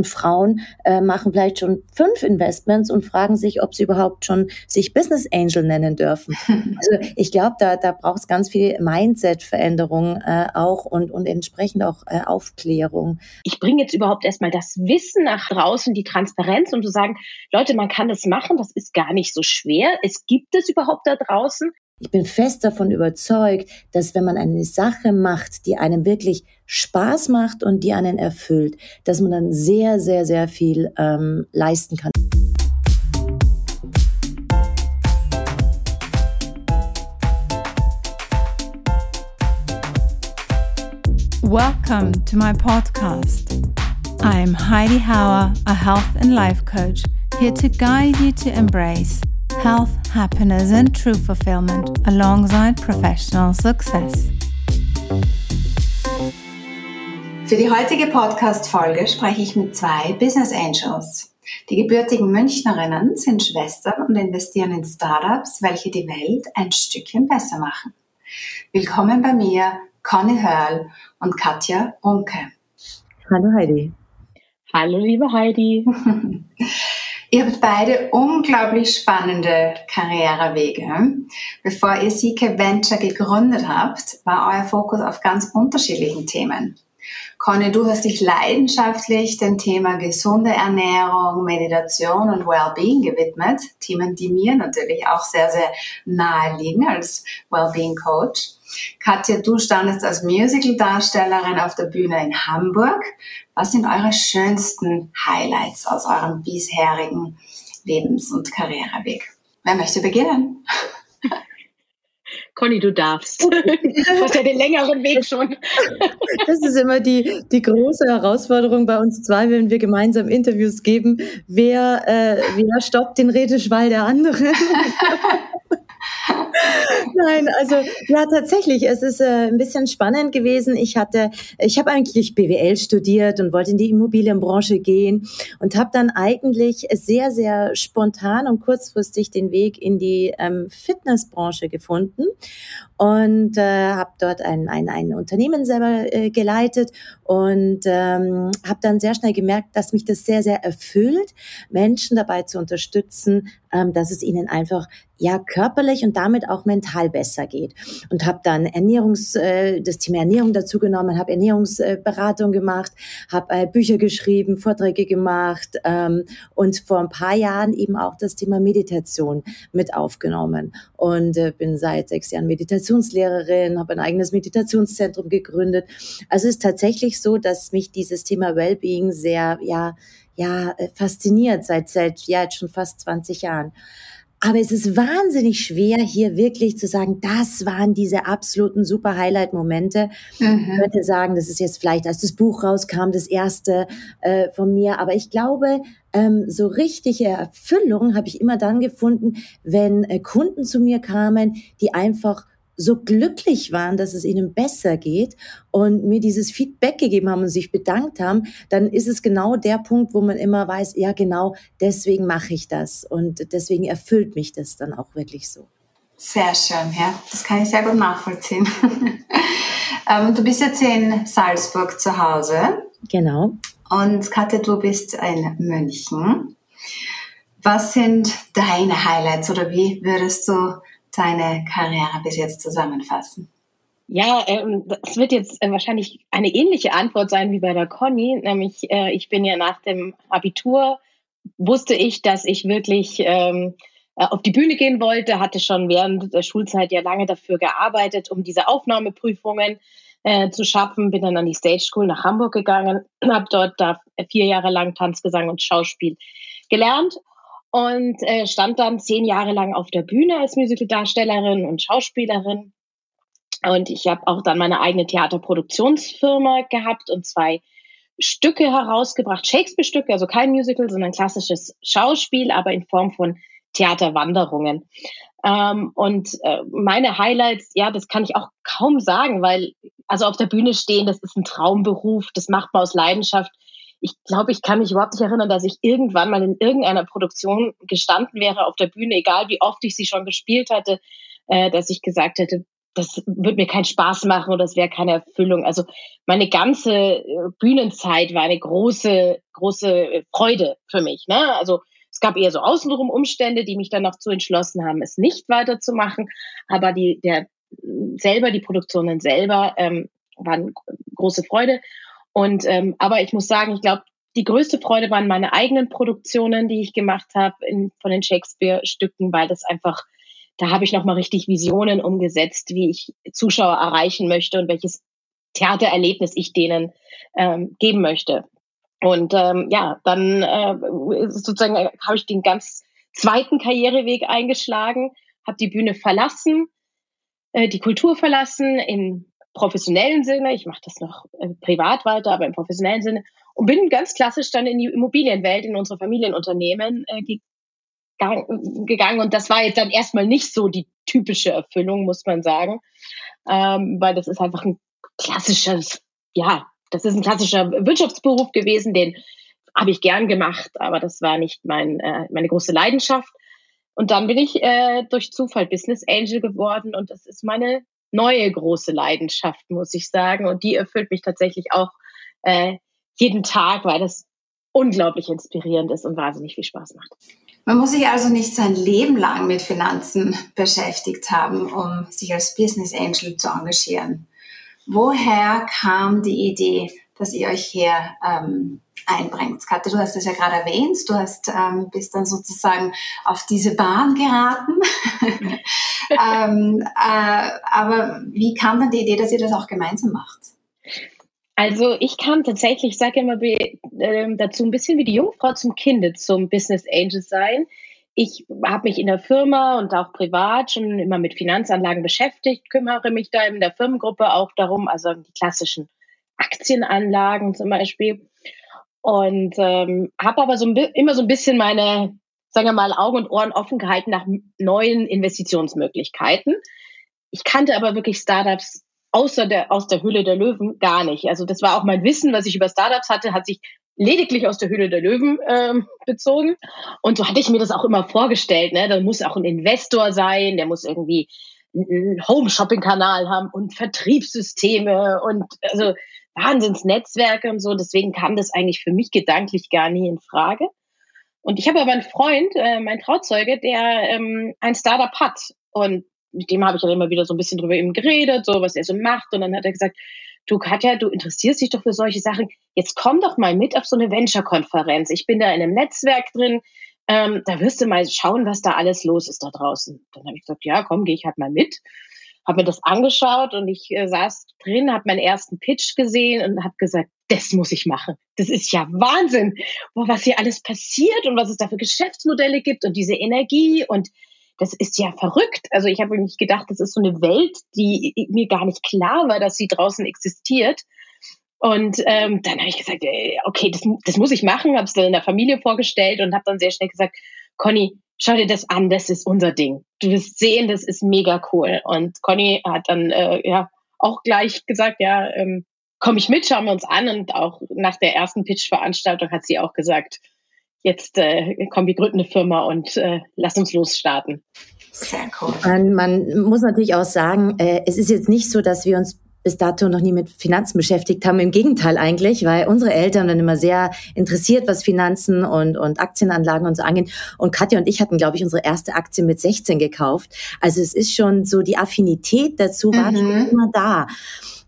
und Frauen äh, machen vielleicht schon fünf Investments und fragen sich, ob sie überhaupt schon sich Business Angel nennen dürfen. Also ich glaube, da, da braucht es ganz viel Mindset-Veränderung äh, auch und, und entsprechend auch äh, Aufklärung. Ich bringe jetzt überhaupt erstmal das Wissen nach draußen, die Transparenz und zu sagen, Leute, man kann das machen, das ist gar nicht so schwer. Es gibt es überhaupt da draußen. Ich bin fest davon überzeugt, dass wenn man eine Sache macht, die einem wirklich Spaß macht und die einen erfüllt, dass man dann sehr, sehr, sehr viel ähm, leisten kann. Welcome to my podcast. I'm Heidi Hauer, a health and life coach, here to guide you to embrace health, happiness, and true fulfillment alongside professional success. Für die heutige Podcast-Folge spreche ich mit zwei Business Angels. Die gebürtigen Münchnerinnen sind Schwestern und investieren in Startups, welche die Welt ein Stückchen besser machen. Willkommen bei mir, Conny Hörl und Katja Runke. Hallo Heidi. Hallo liebe Heidi. Ihr habt beide unglaublich spannende Karrierewege. Bevor ihr Sike Venture gegründet habt, war euer Fokus auf ganz unterschiedlichen Themen. Conny, du hast dich leidenschaftlich dem Thema gesunde Ernährung, Meditation und Wellbeing gewidmet. Themen, die mir natürlich auch sehr, sehr nahe liegen als Wellbeing Coach. Katja, du standest als Musical-Darstellerin auf der Bühne in Hamburg. Was sind eure schönsten Highlights aus eurem bisherigen Lebens- und Karriereweg? Wer möchte beginnen? Conny, du darfst. Du hast ja den längeren Weg schon. Das ist immer die, die große Herausforderung bei uns zwei, wenn wir gemeinsam Interviews geben. Wer, äh, wer stoppt den Redeschwall der anderen? Nein, also ja, tatsächlich, es ist äh, ein bisschen spannend gewesen. Ich hatte, ich habe eigentlich BWL studiert und wollte in die Immobilienbranche gehen und habe dann eigentlich sehr, sehr spontan und kurzfristig den Weg in die ähm, Fitnessbranche gefunden und äh, habe dort ein, ein, ein Unternehmen selber äh, geleitet und ähm, habe dann sehr schnell gemerkt, dass mich das sehr, sehr erfüllt, Menschen dabei zu unterstützen, ähm, dass es ihnen einfach ja körperlich und damit auch mental besser geht. Und habe dann Ernährungs, äh, das Thema Ernährung dazu genommen, habe Ernährungsberatung gemacht, habe äh, Bücher geschrieben, Vorträge gemacht ähm, und vor ein paar Jahren eben auch das Thema Meditation mit aufgenommen. Und äh, bin seit sechs Jahren Meditationslehrerin, habe ein eigenes Meditationszentrum gegründet. Also es ist tatsächlich so, dass mich dieses Thema Wellbeing sehr, ja, ja, äh, fasziniert seit, seit ja, jetzt schon fast 20 Jahren. Aber es ist wahnsinnig schwer, hier wirklich zu sagen, das waren diese absoluten super Highlight-Momente. Mhm. Ich würde sagen, das ist jetzt vielleicht, als das Buch rauskam, das erste äh, von mir. Aber ich glaube, ähm, so richtige Erfüllung habe ich immer dann gefunden, wenn äh, Kunden zu mir kamen, die einfach so glücklich waren, dass es ihnen besser geht und mir dieses Feedback gegeben haben und sich bedankt haben, dann ist es genau der Punkt, wo man immer weiß, ja genau, deswegen mache ich das und deswegen erfüllt mich das dann auch wirklich so. Sehr schön, ja, das kann ich sehr gut nachvollziehen. ähm, du bist jetzt in Salzburg zu Hause. Genau. Und Katja, du bist in München. Was sind deine Highlights oder wie würdest du deine Karriere bis jetzt zusammenfassen? Ja, ähm, das wird jetzt äh, wahrscheinlich eine ähnliche Antwort sein wie bei der Conny. Nämlich, äh, ich bin ja nach dem Abitur, wusste ich, dass ich wirklich ähm, äh, auf die Bühne gehen wollte, hatte schon während der Schulzeit ja lange dafür gearbeitet, um diese Aufnahmeprüfungen zu schaffen. Bin dann an die Stage School nach Hamburg gegangen, habe dort da vier Jahre lang Tanzgesang und Schauspiel gelernt und äh, stand dann zehn Jahre lang auf der Bühne als Musicaldarstellerin und Schauspielerin. Und ich habe auch dann meine eigene Theaterproduktionsfirma gehabt und zwei Stücke herausgebracht, Shakespeare-Stücke, also kein Musical, sondern klassisches Schauspiel, aber in Form von Theaterwanderungen. Ähm, und äh, meine Highlights, ja, das kann ich auch kaum sagen, weil also auf der Bühne stehen, das ist ein Traumberuf, das macht man aus Leidenschaft ich glaube, ich kann mich überhaupt nicht erinnern, dass ich irgendwann mal in irgendeiner Produktion gestanden wäre auf der Bühne, egal wie oft ich sie schon gespielt hatte, äh, dass ich gesagt hätte, das würde mir keinen Spaß machen oder es wäre keine Erfüllung. Also meine ganze äh, Bühnenzeit war eine große, große Freude für mich. Ne? Also es gab eher so außenrum Umstände, die mich dann noch zu entschlossen haben, es nicht weiterzumachen. Aber die, der selber, die Produktionen selber ähm, waren große Freude. Und ähm, aber ich muss sagen, ich glaube, die größte Freude waren meine eigenen Produktionen, die ich gemacht habe von den Shakespeare-Stücken, weil das einfach da habe ich nochmal richtig Visionen umgesetzt, wie ich Zuschauer erreichen möchte und welches Theatererlebnis ich denen ähm, geben möchte. Und ähm, ja, dann äh, sozusagen äh, habe ich den ganz zweiten Karriereweg eingeschlagen, habe die Bühne verlassen, äh, die Kultur verlassen im professionellen Sinne. Ich mache das noch äh, privat weiter, aber im professionellen Sinne und bin ganz klassisch dann in die Immobilienwelt, in unsere Familienunternehmen äh, gegangen und das war jetzt dann erstmal nicht so die typische Erfüllung, muss man sagen, ähm, weil das ist einfach ein klassisches, ja, das ist ein klassischer Wirtschaftsberuf gewesen, den habe ich gern gemacht, aber das war nicht mein, äh, meine große Leidenschaft. Und dann bin ich äh, durch Zufall Business Angel geworden und das ist meine neue große Leidenschaft, muss ich sagen. Und die erfüllt mich tatsächlich auch äh, jeden Tag, weil das unglaublich inspirierend ist und wahnsinnig viel Spaß macht. Man muss sich also nicht sein Leben lang mit Finanzen beschäftigt haben, um sich als Business Angel zu engagieren. Woher kam die Idee, dass ihr euch hier ähm, einbringt? Katja, du hast es ja gerade erwähnt, du hast, ähm, bist dann sozusagen auf diese Bahn geraten. ähm, äh, aber wie kam dann die Idee, dass ihr das auch gemeinsam macht? Also ich kam tatsächlich, ich sage immer äh, dazu, ein bisschen wie die Jungfrau zum Kinde, zum Business Angel sein. Ich habe mich in der Firma und auch privat schon immer mit Finanzanlagen beschäftigt, kümmere mich da in der Firmengruppe auch darum, also die klassischen Aktienanlagen zum Beispiel. Und ähm, habe aber so ein, immer so ein bisschen meine, sagen wir mal, Augen und Ohren offen gehalten nach neuen Investitionsmöglichkeiten. Ich kannte aber wirklich Startups außer der, aus der Hülle der Löwen gar nicht. Also das war auch mein Wissen, was ich über Startups hatte, hat sich lediglich aus der Hülle der Löwen ähm, bezogen. Und so hatte ich mir das auch immer vorgestellt. Ne? Da muss auch ein Investor sein, der muss irgendwie einen Home-Shopping-Kanal haben und Vertriebssysteme und also Wahnsinnsnetzwerke und so. Deswegen kam das eigentlich für mich gedanklich gar nie in Frage. Und ich habe aber einen Freund, äh, mein Trauzeuge, der ähm, ein Startup hat. Und mit dem habe ich dann immer wieder so ein bisschen drüber eben geredet, so was er so macht. Und dann hat er gesagt, du Katja, du interessierst dich doch für solche Sachen. Jetzt komm doch mal mit auf so eine Venture-Konferenz. Ich bin da in einem Netzwerk drin. Ähm, da wirst du mal schauen, was da alles los ist da draußen. Dann habe ich gesagt, ja, komm, gehe ich halt mal mit. Habe mir das angeschaut und ich äh, saß drin, habe meinen ersten Pitch gesehen und habe gesagt, das muss ich machen. Das ist ja Wahnsinn, Boah, was hier alles passiert und was es da für Geschäftsmodelle gibt und diese Energie und das ist ja verrückt. Also ich habe nicht gedacht, das ist so eine Welt, die mir gar nicht klar war, dass sie draußen existiert. Und ähm, dann habe ich gesagt, okay, das, das muss ich machen, habe es dann in der Familie vorgestellt und habe dann sehr schnell gesagt, Conny, schau dir das an, das ist unser Ding. Du wirst sehen, das ist mega cool. Und Conny hat dann äh, ja auch gleich gesagt, ja, ähm, komm ich mit, schauen wir uns an. Und auch nach der ersten Pitch-Veranstaltung hat sie auch gesagt, jetzt äh, komm, wir gründen eine Firma und äh, lass uns losstarten. Sehr cool. Man, man muss natürlich auch sagen, äh, es ist jetzt nicht so, dass wir uns bis dato noch nie mit Finanzen beschäftigt haben. Im Gegenteil eigentlich, weil unsere Eltern dann immer sehr interessiert, was Finanzen und, und Aktienanlagen und so angeht. Und Katja und ich hatten, glaube ich, unsere erste Aktie mit 16 gekauft. Also es ist schon so, die Affinität dazu war mhm. schon immer da.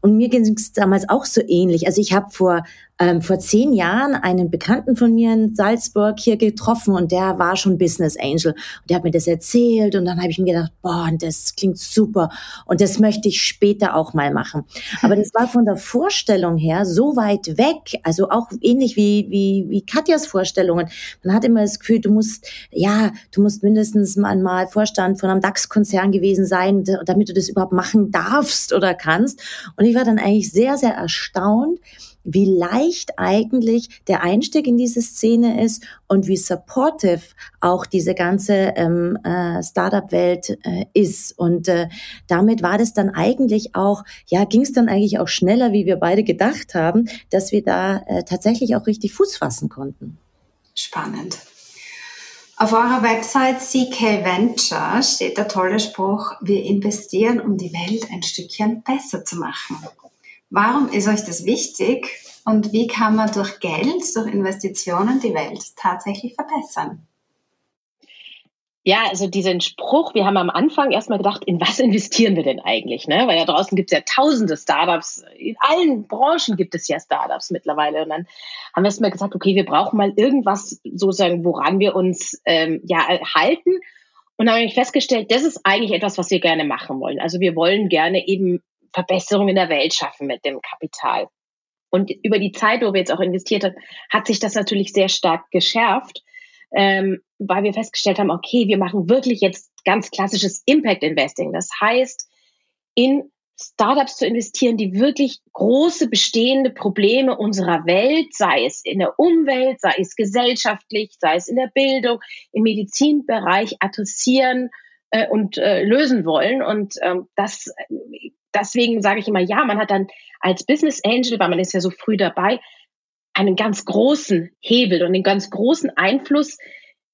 Und mir ging es damals auch so ähnlich. Also ich habe vor ähm, vor zehn Jahren einen Bekannten von mir in Salzburg hier getroffen und der war schon Business Angel. Und der hat mir das erzählt und dann habe ich mir gedacht, boah, das klingt super und das möchte ich später auch mal machen. Aber das war von der Vorstellung her so weit weg, also auch ähnlich wie, wie, wie Katjas Vorstellungen. Man hat immer das Gefühl, du musst, ja, du musst mindestens mal Vorstand von einem DAX-Konzern gewesen sein, damit du das überhaupt machen darfst oder kannst. Und ich war dann eigentlich sehr, sehr erstaunt, wie leicht eigentlich der Einstieg in diese Szene ist und wie supportive auch diese ganze ähm, äh, Startup-Welt äh, ist. Und äh, damit war das dann eigentlich auch, ja, ging es dann eigentlich auch schneller, wie wir beide gedacht haben, dass wir da äh, tatsächlich auch richtig Fuß fassen konnten. Spannend. Auf eurer Website CK Venture steht der tolle Spruch, wir investieren, um die Welt ein Stückchen besser zu machen. Warum ist euch das wichtig und wie kann man durch Geld, durch Investitionen die Welt tatsächlich verbessern? Ja, also diesen Spruch, wir haben am Anfang erstmal gedacht, in was investieren wir denn eigentlich? Ne? Weil ja draußen gibt es ja tausende Startups, in allen Branchen gibt es ja Startups mittlerweile. Und dann haben wir erstmal gesagt, okay, wir brauchen mal irgendwas sozusagen, woran wir uns ähm, ja halten. Und dann habe ich festgestellt, das ist eigentlich etwas, was wir gerne machen wollen. Also wir wollen gerne eben Verbesserungen in der Welt schaffen mit dem Kapital. Und über die Zeit, wo wir jetzt auch investiert haben, hat sich das natürlich sehr stark geschärft ähm, weil wir festgestellt haben, okay, wir machen wirklich jetzt ganz klassisches Impact Investing. Das heißt, in Startups zu investieren, die wirklich große bestehende Probleme unserer Welt, sei es in der Umwelt, sei es gesellschaftlich, sei es in der Bildung, im Medizinbereich adressieren äh, und äh, lösen wollen. Und ähm, das deswegen sage ich immer, ja, man hat dann als Business Angel, weil man ist ja so früh dabei, einen ganz großen Hebel und einen ganz großen Einfluss,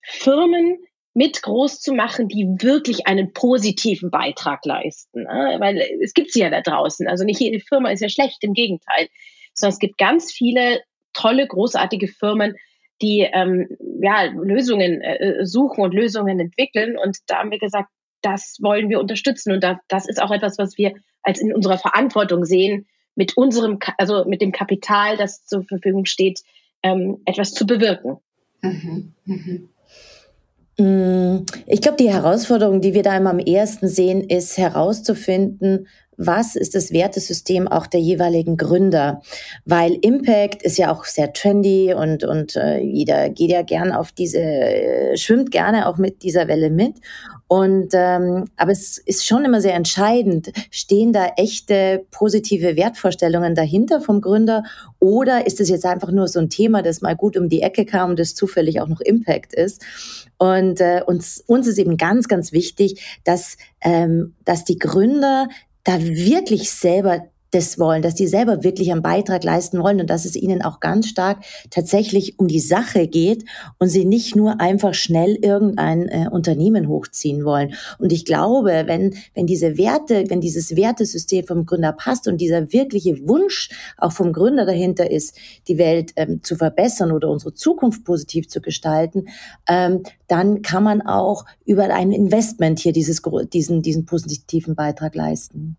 Firmen mit groß zu machen, die wirklich einen positiven Beitrag leisten. Ne? Weil es gibt sie ja da draußen. Also nicht jede Firma ist ja schlecht, im Gegenteil. Sondern es gibt ganz viele tolle, großartige Firmen, die ähm, ja, Lösungen äh, suchen und Lösungen entwickeln. Und da haben wir gesagt, das wollen wir unterstützen. Und da, das ist auch etwas, was wir als in unserer Verantwortung sehen, mit unserem, also mit dem Kapital, das zur Verfügung steht, ähm, etwas zu bewirken. Mhm. Mhm. Mm, ich glaube, die Herausforderung, die wir da immer am ersten sehen, ist herauszufinden, was ist das Wertesystem auch der jeweiligen Gründer? Weil Impact ist ja auch sehr trendy und, und äh, jeder geht ja gern auf diese, äh, schwimmt gerne auch mit dieser Welle mit. Und ähm, aber es ist schon immer sehr entscheidend, stehen da echte positive Wertvorstellungen dahinter vom Gründer oder ist es jetzt einfach nur so ein Thema, das mal gut um die Ecke kam und das zufällig auch noch Impact ist? Und äh, uns, uns ist eben ganz, ganz wichtig, dass, ähm, dass die Gründer da wirklich selber das wollen, dass die selber wirklich einen Beitrag leisten wollen und dass es ihnen auch ganz stark tatsächlich um die Sache geht und sie nicht nur einfach schnell irgendein äh, Unternehmen hochziehen wollen. Und ich glaube, wenn, wenn diese Werte, wenn dieses Wertesystem vom Gründer passt und dieser wirkliche Wunsch auch vom Gründer dahinter ist, die Welt ähm, zu verbessern oder unsere Zukunft positiv zu gestalten, ähm, dann kann man auch über ein Investment hier dieses, diesen, diesen positiven Beitrag leisten.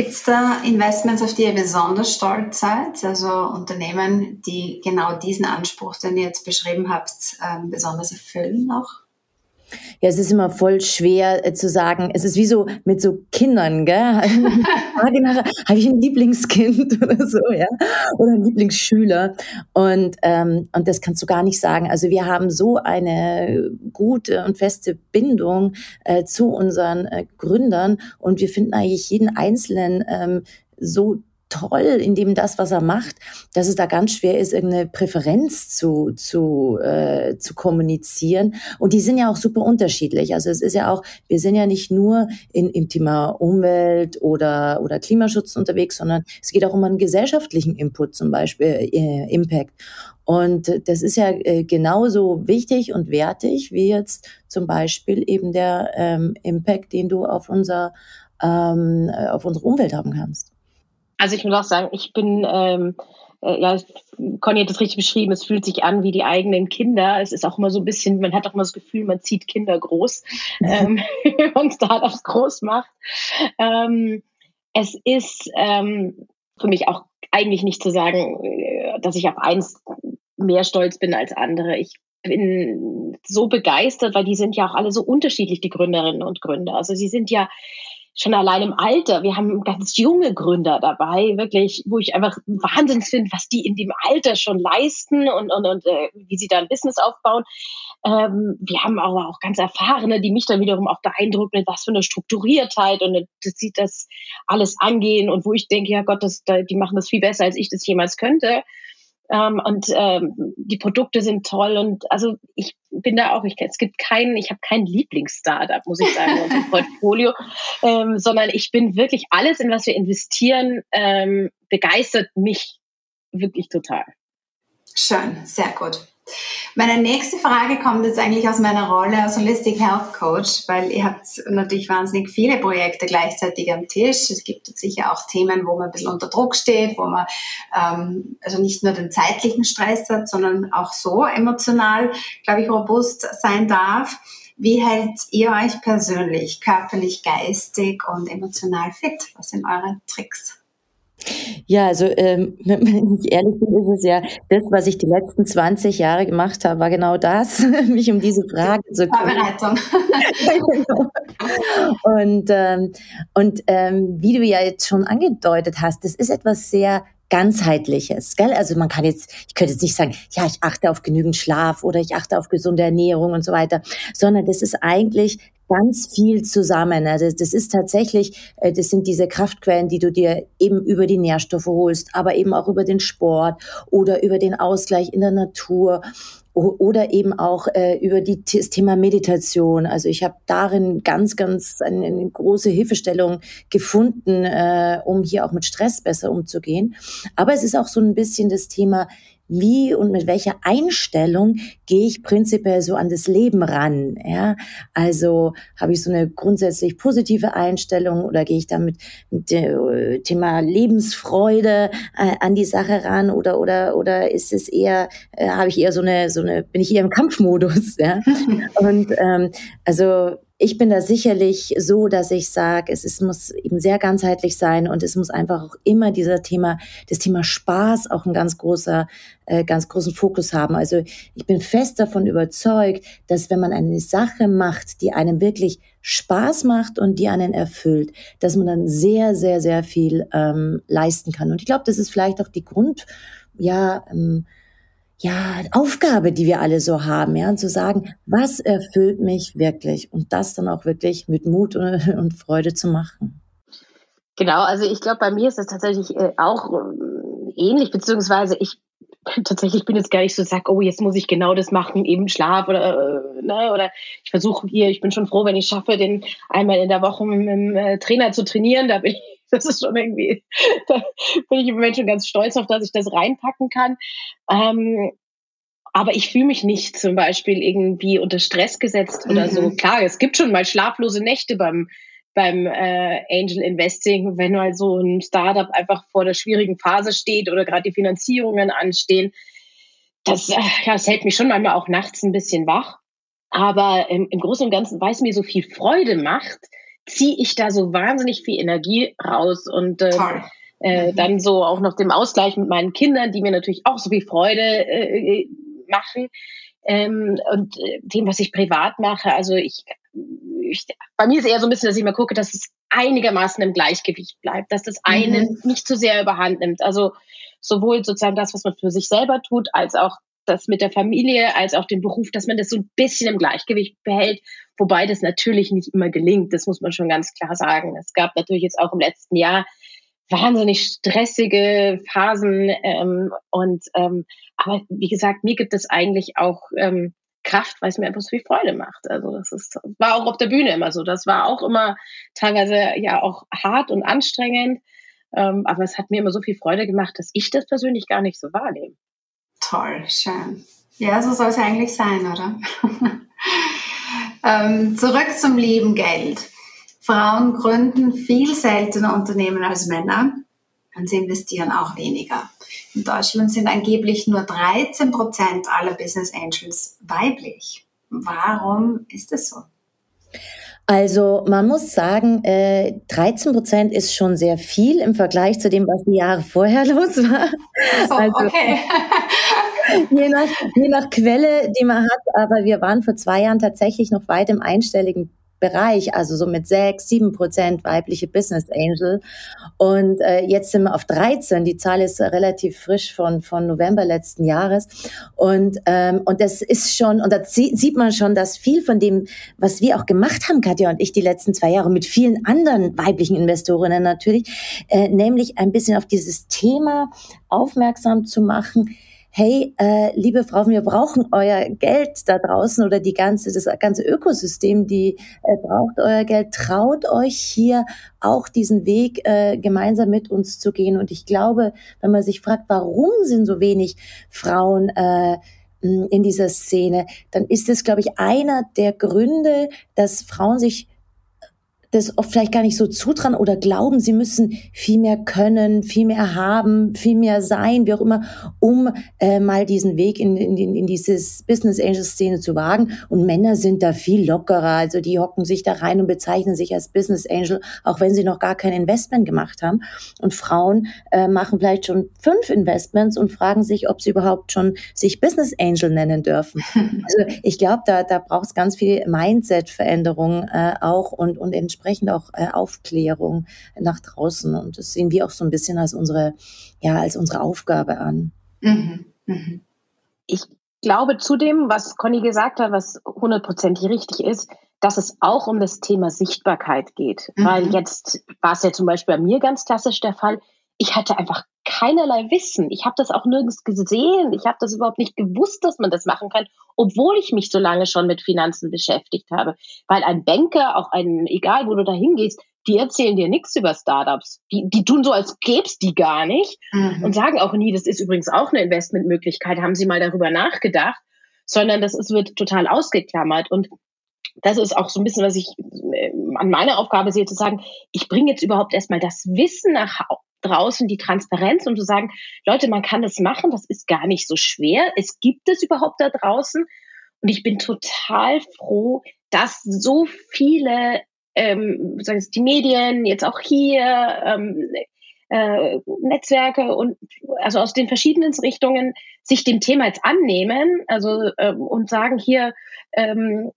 Gibt es da Investments, auf die ihr besonders stolz seid? Also Unternehmen, die genau diesen Anspruch, den ihr jetzt beschrieben habt, ähm, besonders erfüllen auch? Ja, es ist immer voll schwer äh, zu sagen. Es ist wie so mit so Kindern, gell? Habe ich ein Lieblingskind oder so, ja? Oder ein Lieblingsschüler? Und, ähm, und das kannst du gar nicht sagen. Also wir haben so eine gute und feste Bindung äh, zu unseren äh, Gründern und wir finden eigentlich jeden Einzelnen ähm, so toll in dem das, was er macht, dass es da ganz schwer ist, irgendeine Präferenz zu, zu, äh, zu kommunizieren. Und die sind ja auch super unterschiedlich. Also es ist ja auch, wir sind ja nicht nur in, im Thema Umwelt oder, oder Klimaschutz unterwegs, sondern es geht auch um einen gesellschaftlichen Input, zum Beispiel äh, Impact. Und das ist ja äh, genauso wichtig und wertig wie jetzt zum Beispiel eben der ähm, Impact, den du auf unser ähm, auf unsere Umwelt haben kannst. Also ich muss auch sagen, ich bin, ähm, äh, ja, Conny hat das richtig beschrieben, es fühlt sich an wie die eigenen Kinder. Es ist auch immer so ein bisschen, man hat auch immer das Gefühl, man zieht Kinder groß, ähm, wenn man Startups groß macht. Ähm, es ist ähm, für mich auch eigentlich nicht zu sagen, äh, dass ich auf eins mehr stolz bin als andere. Ich bin so begeistert, weil die sind ja auch alle so unterschiedlich, die Gründerinnen und Gründer. Also sie sind ja schon allein im Alter. Wir haben ganz junge Gründer dabei, wirklich, wo ich einfach Wahnsinn finde, was die in dem Alter schon leisten und, und, und äh, wie sie da ein Business aufbauen. Ähm, wir haben aber auch ganz Erfahrene, die mich dann wiederum auch beeindrucken, mit was für eine Strukturiertheit und das sieht das alles angehen und wo ich denke, ja Gott, das, die machen das viel besser, als ich das jemals könnte. Ähm, und ähm, die Produkte sind toll und also ich bin da auch, ich, es gibt keinen, ich habe kein Lieblings-Startup, muss ich sagen, in unserem Portfolio, ähm, sondern ich bin wirklich alles, in was wir investieren, ähm, begeistert mich wirklich total. Schön, sehr gut. Meine nächste Frage kommt jetzt eigentlich aus meiner Rolle als Holistic Health Coach, weil ihr habt natürlich wahnsinnig viele Projekte gleichzeitig am Tisch. Es gibt sicher auch Themen, wo man ein bisschen unter Druck steht, wo man ähm, also nicht nur den zeitlichen Stress hat, sondern auch so emotional, glaube ich, robust sein darf. Wie hält ihr euch persönlich, körperlich, geistig und emotional fit? Was sind eure Tricks? Ja, also ähm, wenn ich ehrlich bin, ist es ja das, was ich die letzten 20 Jahre gemacht habe, war genau das, mich um diese Frage zu kümmern. Vorbereitung. und ähm, und ähm, wie du ja jetzt schon angedeutet hast, das ist etwas sehr ganzheitliches, gell? Also man kann jetzt, ich könnte jetzt nicht sagen, ja, ich achte auf genügend Schlaf oder ich achte auf gesunde Ernährung und so weiter, sondern das ist eigentlich ganz viel zusammen. Also das ist tatsächlich, äh, das sind diese Kraftquellen, die du dir eben über die Nährstoffe holst, aber eben auch über den Sport oder über den Ausgleich in der Natur oder eben auch äh, über die, das Thema Meditation. Also ich habe darin ganz, ganz eine, eine, große Hilfestellung gefunden, äh, um hier auch mit Stress besser umzugehen. Aber es ist auch so ein bisschen das Thema wie und mit welcher Einstellung gehe ich prinzipiell so an das Leben ran. Ja? Also habe ich so eine grundsätzlich positive Einstellung oder gehe ich damit mit dem äh, Thema Lebensfreude äh, an die Sache ran oder oder oder ist es eher äh, habe ich eher so eine so eine bin ich eher im Kampfmodus ja und ähm, also ich bin da sicherlich so, dass ich sage, es, es muss eben sehr ganzheitlich sein und es muss einfach auch immer dieser Thema, das Thema Spaß auch ein ganz großer, äh, ganz großen Fokus haben. Also ich bin fest davon überzeugt, dass wenn man eine Sache macht, die einem wirklich Spaß macht und die einen erfüllt, dass man dann sehr, sehr, sehr viel ähm, leisten kann. Und ich glaube, das ist vielleicht auch die Grund, ja, ähm, ja, Aufgabe, die wir alle so haben, ja, und zu sagen, was erfüllt mich wirklich und das dann auch wirklich mit Mut und, und Freude zu machen. Genau, also ich glaube, bei mir ist es tatsächlich äh, auch äh, ähnlich, beziehungsweise ich tatsächlich bin jetzt gar nicht so, sag, oh, jetzt muss ich genau das machen, eben Schlaf oder, äh, ne, oder ich versuche hier, ich bin schon froh, wenn ich schaffe, den einmal in der Woche mit dem Trainer zu trainieren, da bin ich das ist schon irgendwie, da bin ich im Moment schon ganz stolz auf, dass ich das reinpacken kann. Ähm, aber ich fühle mich nicht zum Beispiel irgendwie unter Stress gesetzt oder mhm. so. Klar, es gibt schon mal schlaflose Nächte beim, beim äh, Angel Investing, wenn halt so ein Startup einfach vor der schwierigen Phase steht oder gerade die Finanzierungen anstehen. Das, äh, das hält mich schon manchmal auch nachts ein bisschen wach. Aber ähm, im Großen und Ganzen, weil es mir so viel Freude macht, ziehe ich da so wahnsinnig viel Energie raus und äh, äh, mhm. dann so auch noch dem Ausgleich mit meinen Kindern, die mir natürlich auch so viel Freude äh, machen ähm, und äh, dem, was ich privat mache. Also ich, ich, bei mir ist eher so ein bisschen, dass ich mal gucke, dass es einigermaßen im Gleichgewicht bleibt, dass das eine mhm. nicht zu sehr überhand nimmt. Also sowohl sozusagen das, was man für sich selber tut, als auch das mit der Familie als auch den Beruf, dass man das so ein bisschen im Gleichgewicht behält, wobei das natürlich nicht immer gelingt. Das muss man schon ganz klar sagen. Es gab natürlich jetzt auch im letzten Jahr wahnsinnig stressige Phasen ähm, und ähm, aber wie gesagt, mir gibt es eigentlich auch ähm, Kraft, weil es mir einfach so viel Freude macht. Also das ist war auch auf der Bühne immer so. Das war auch immer teilweise ja auch hart und anstrengend, ähm, aber es hat mir immer so viel Freude gemacht, dass ich das persönlich gar nicht so wahrnehme. Toll, schön. Ja, so soll es eigentlich sein, oder? ähm, zurück zum lieben Geld. Frauen gründen viel seltener Unternehmen als Männer und sie investieren auch weniger. In Deutschland sind angeblich nur 13 Prozent aller Business Angels weiblich. Warum ist das so? Also man muss sagen, äh, 13 Prozent ist schon sehr viel im Vergleich zu dem, was die Jahre vorher los war. So, also, okay. je, nach, je nach Quelle, die man hat, aber wir waren vor zwei Jahren tatsächlich noch weit im einstelligen Bereich, also so mit sechs, sieben Prozent weibliche Business Angel. Und äh, jetzt sind wir auf 13. Die Zahl ist relativ frisch von, von November letzten Jahres. Und, ähm, und das ist schon, und da sieht man schon, dass viel von dem, was wir auch gemacht haben, Katja und ich, die letzten zwei Jahre mit vielen anderen weiblichen Investorinnen natürlich, äh, nämlich ein bisschen auf dieses Thema aufmerksam zu machen, hey, äh, liebe Frauen, wir brauchen euer Geld da draußen oder die ganze, das ganze Ökosystem, die äh, braucht euer Geld. Traut euch hier auch diesen Weg äh, gemeinsam mit uns zu gehen. Und ich glaube, wenn man sich fragt, warum sind so wenig Frauen äh, in dieser Szene, dann ist es, glaube ich, einer der Gründe, dass Frauen sich das oft vielleicht gar nicht so zutrauen oder glauben, sie müssen viel mehr können, viel mehr haben, viel mehr sein, wie auch immer, um äh, mal diesen Weg in, in, in dieses Business Angel Szene zu wagen. Und Männer sind da viel lockerer, also die hocken sich da rein und bezeichnen sich als Business Angel, auch wenn sie noch gar kein Investment gemacht haben. Und Frauen äh, machen vielleicht schon fünf Investments und fragen sich, ob sie überhaupt schon sich Business Angel nennen dürfen. Also ich glaube, da, da braucht es ganz viel Mindset-Veränderung äh, auch und, und entsprechend entsprechend auch äh, Aufklärung nach draußen. Und das sehen wir auch so ein bisschen als unsere, ja, als unsere Aufgabe an. Mhm. Mhm. Ich glaube zudem, was Conny gesagt hat, was hundertprozentig richtig ist, dass es auch um das Thema Sichtbarkeit geht. Mhm. Weil jetzt war es ja zum Beispiel bei mir ganz klassisch der Fall, ich hatte einfach keinerlei Wissen. Ich habe das auch nirgends gesehen. Ich habe das überhaupt nicht gewusst, dass man das machen kann, obwohl ich mich so lange schon mit Finanzen beschäftigt habe. Weil ein Banker, auch ein, egal wo du da hingehst, die erzählen dir nichts über Startups. Die, die tun so, als gäb's die gar nicht mhm. und sagen auch nie, das ist übrigens auch eine Investmentmöglichkeit, haben sie mal darüber nachgedacht, sondern das ist, wird total ausgeklammert. Und das ist auch so ein bisschen, was ich äh, an meiner Aufgabe sehe, zu sagen, ich bringe jetzt überhaupt erstmal das Wissen nach draußen, die Transparenz, um zu sagen, Leute, man kann das machen, das ist gar nicht so schwer. Es gibt es überhaupt da draußen. Und ich bin total froh, dass so viele, ähm, sagen die Medien, jetzt auch hier, ähm, äh, Netzwerke und also aus den verschiedenen Richtungen sich dem Thema jetzt annehmen, also ähm, und sagen hier, ähm,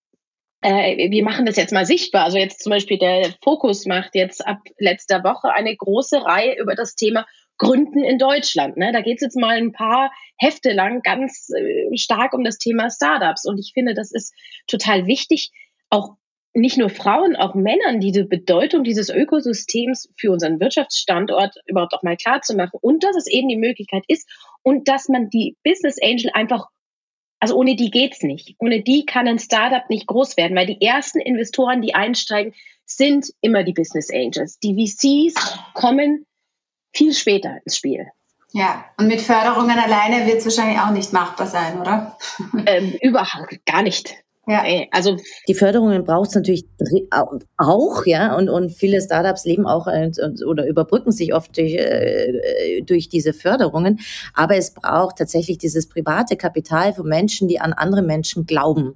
äh, wir machen das jetzt mal sichtbar. Also jetzt zum Beispiel der Fokus macht jetzt ab letzter Woche eine große Reihe über das Thema Gründen in Deutschland. Ne? Da geht es jetzt mal ein paar Hefte lang ganz äh, stark um das Thema Startups. Und ich finde, das ist total wichtig, auch nicht nur Frauen, auch Männern diese Bedeutung dieses Ökosystems für unseren Wirtschaftsstandort überhaupt auch mal klar zu machen. Und dass es eben die Möglichkeit ist und dass man die Business Angel einfach also ohne die geht's nicht. Ohne die kann ein Startup nicht groß werden, weil die ersten Investoren, die einsteigen, sind immer die Business Angels. Die VCs kommen viel später ins Spiel. Ja, und mit Förderungen alleine wird es wahrscheinlich auch nicht machbar sein, oder? Ähm, überhaupt gar nicht. Ja. Also die Förderungen braucht es natürlich auch, ja, und, und viele Startups leben auch äh, oder überbrücken sich oft durch, äh, durch diese Förderungen. Aber es braucht tatsächlich dieses private Kapital von Menschen, die an andere Menschen glauben.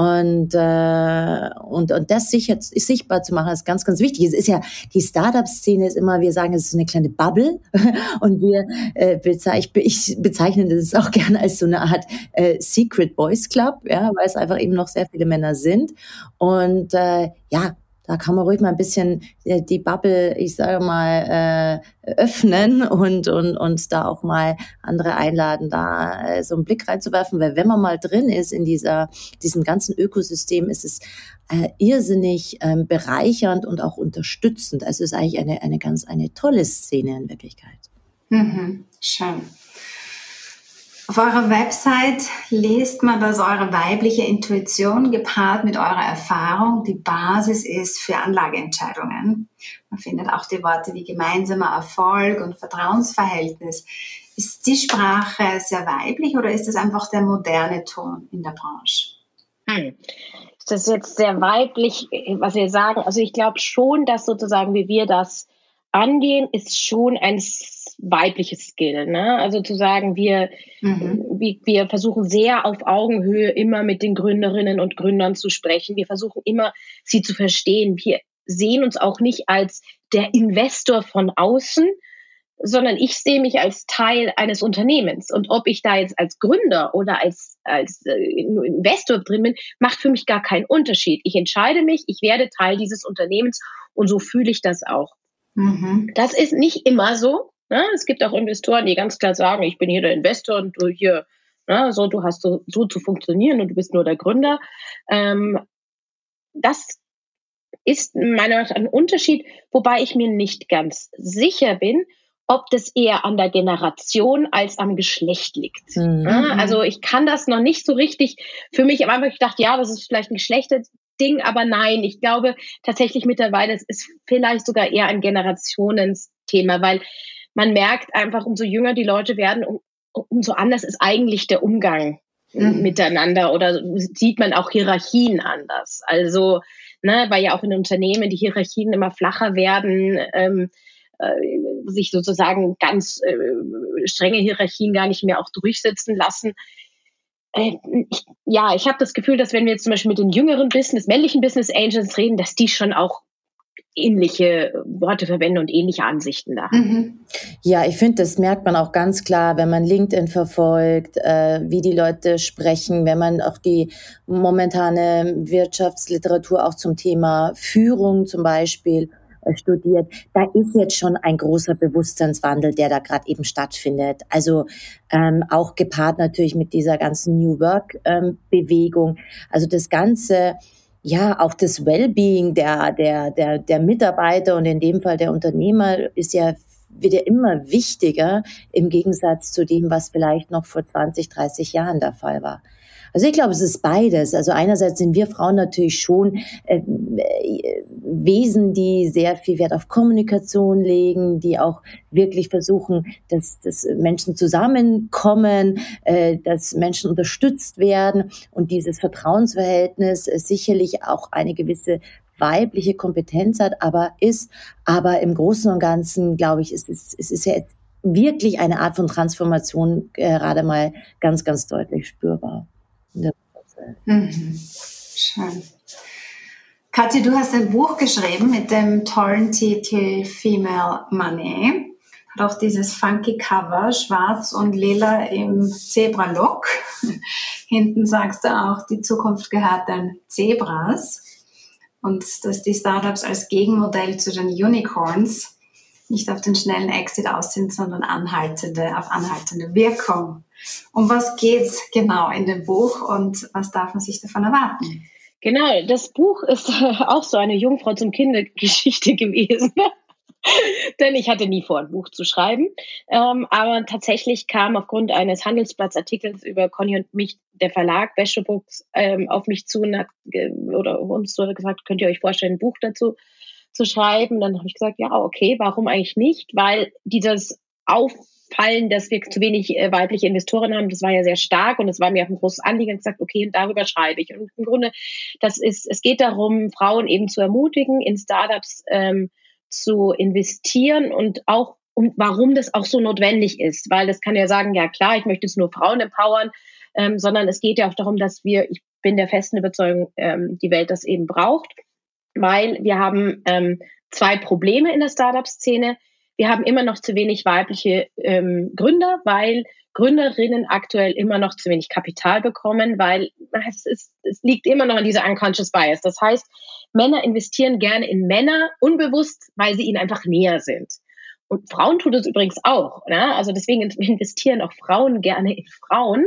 Und, äh, und, und das sicher, sichtbar zu machen, ist ganz, ganz wichtig. Es ist ja, die Startup-Szene ist immer, wir sagen, es ist so eine kleine Bubble. Und wir, äh, bezeichnen, ich bezeichne das auch gerne als so eine Art äh, Secret Boys Club, ja, weil es einfach eben noch sehr viele Männer sind. Und äh, ja, da kann man ruhig mal ein bisschen äh, die Bubble, ich sage mal, äh, öffnen und, und, und da auch mal andere einladen, da äh, so einen Blick reinzuwerfen, weil wenn man mal drin ist in dieser, diesem ganzen Ökosystem, ist es äh, irrsinnig ähm, bereichernd und auch unterstützend. Also es ist eigentlich eine, eine ganz, eine tolle Szene in Wirklichkeit. Mhm, schön. Auf eurer Website liest man, dass eure weibliche Intuition gepaart mit eurer Erfahrung die Basis ist für Anlageentscheidungen. Man findet auch die Worte wie gemeinsamer Erfolg und Vertrauensverhältnis. Ist die Sprache sehr weiblich oder ist es einfach der moderne Ton in der Branche? Hm. Ist das jetzt sehr weiblich, was wir sagen? Also ich glaube schon, dass sozusagen, wie wir das angehen, ist schon ein weibliches Skill. Ne? Also zu sagen, wir, mhm. wir, wir versuchen sehr auf Augenhöhe immer mit den Gründerinnen und Gründern zu sprechen. Wir versuchen immer, sie zu verstehen. Wir sehen uns auch nicht als der Investor von außen, sondern ich sehe mich als Teil eines Unternehmens. Und ob ich da jetzt als Gründer oder als, als äh, Investor drin bin, macht für mich gar keinen Unterschied. Ich entscheide mich, ich werde Teil dieses Unternehmens und so fühle ich das auch. Mhm. Das ist nicht immer so. Ne? Es gibt auch Investoren, die ganz klar sagen, ich bin hier der Investor und du hier, ne, so, du hast so, so zu funktionieren und du bist nur der Gründer. Ähm, das ist meiner Meinung nach ein Unterschied, wobei ich mir nicht ganz sicher bin, ob das eher an der Generation als am Geschlecht liegt. Mhm. Also ich kann das noch nicht so richtig für mich am Anfang gedacht, ja, das ist vielleicht ein Geschlechterding, aber nein, ich glaube tatsächlich mittlerweile, es ist vielleicht sogar eher ein Generationenthema, weil man merkt einfach, umso jünger die Leute werden, um, umso anders ist eigentlich der Umgang mhm. miteinander oder sieht man auch Hierarchien anders. Also, ne, weil ja auch in Unternehmen die Hierarchien immer flacher werden, ähm, äh, sich sozusagen ganz äh, strenge Hierarchien gar nicht mehr auch durchsetzen lassen. Äh, ich, ja, ich habe das Gefühl, dass wenn wir jetzt zum Beispiel mit den jüngeren Business, männlichen Business Angels reden, dass die schon auch ähnliche Worte verwenden und ähnliche Ansichten da. Mhm. Ja, ich finde, das merkt man auch ganz klar, wenn man LinkedIn verfolgt, äh, wie die Leute sprechen, wenn man auch die momentane Wirtschaftsliteratur auch zum Thema Führung zum Beispiel äh, studiert, da ist jetzt schon ein großer Bewusstseinswandel, der da gerade eben stattfindet. Also ähm, auch gepaart natürlich mit dieser ganzen New Work ähm. Also das ganze ja, auch das Wellbeing der, der, der, der Mitarbeiter und in dem Fall der Unternehmer ist ja wird ja immer wichtiger im Gegensatz zu dem, was vielleicht noch vor 20, 30 Jahren der Fall war. Also ich glaube, es ist beides. Also einerseits sind wir Frauen natürlich schon äh, äh, Wesen, die sehr viel Wert auf Kommunikation legen, die auch wirklich versuchen, dass, dass Menschen zusammenkommen, äh, dass Menschen unterstützt werden und dieses Vertrauensverhältnis äh, sicherlich auch eine gewisse weibliche Kompetenz hat, aber ist, aber im Großen und Ganzen, glaube ich, ist es, es ist ja wirklich eine Art von Transformation gerade mal ganz, ganz deutlich spürbar. Mhm. Schön. Kathi, du hast ein Buch geschrieben mit dem tollen Titel Female Money. Hat auch dieses funky Cover, schwarz und lila im Zebra-Look. Hinten sagst du auch, die Zukunft gehört den Zebras. Und dass die Startups als Gegenmodell zu den Unicorns nicht auf den schnellen Exit aus sind, sondern anhaltende, auf anhaltende Wirkung. Um was geht's genau in dem Buch und was darf man sich davon erwarten? Genau, das Buch ist auch so eine Jungfrau zum Kindergeschichte gewesen. Denn ich hatte nie vor, ein Buch zu schreiben. Ähm, aber tatsächlich kam aufgrund eines Handelsplatzartikels über Conny und mich der Verlag Wäschebooks ähm, auf mich zu und hat, oder uns so gesagt, könnt ihr euch vorstellen, ein Buch dazu zu schreiben. Dann habe ich gesagt, ja, okay, warum eigentlich nicht? Weil dieses Auffallen, dass wir zu wenig äh, weibliche Investoren haben, das war ja sehr stark und es war mir auch ein großes Anliegen. Ich gesagt, okay, darüber schreibe ich. Und im Grunde, das ist, es geht darum, Frauen eben zu ermutigen, in Startups ähm, zu investieren und auch und warum das auch so notwendig ist, weil das kann ja sagen, ja klar, ich möchte jetzt nur Frauen empowern, ähm, sondern es geht ja auch darum, dass wir, ich bin der festen Überzeugung, ähm, die Welt das eben braucht weil wir haben ähm, zwei Probleme in der Startup-Szene. Wir haben immer noch zu wenig weibliche ähm, Gründer, weil Gründerinnen aktuell immer noch zu wenig Kapital bekommen, weil es, ist, es liegt immer noch in dieser unconscious bias. Das heißt, Männer investieren gerne in Männer unbewusst, weil sie ihnen einfach näher sind. Und Frauen tun das übrigens auch. Ne? Also deswegen investieren auch Frauen gerne in Frauen.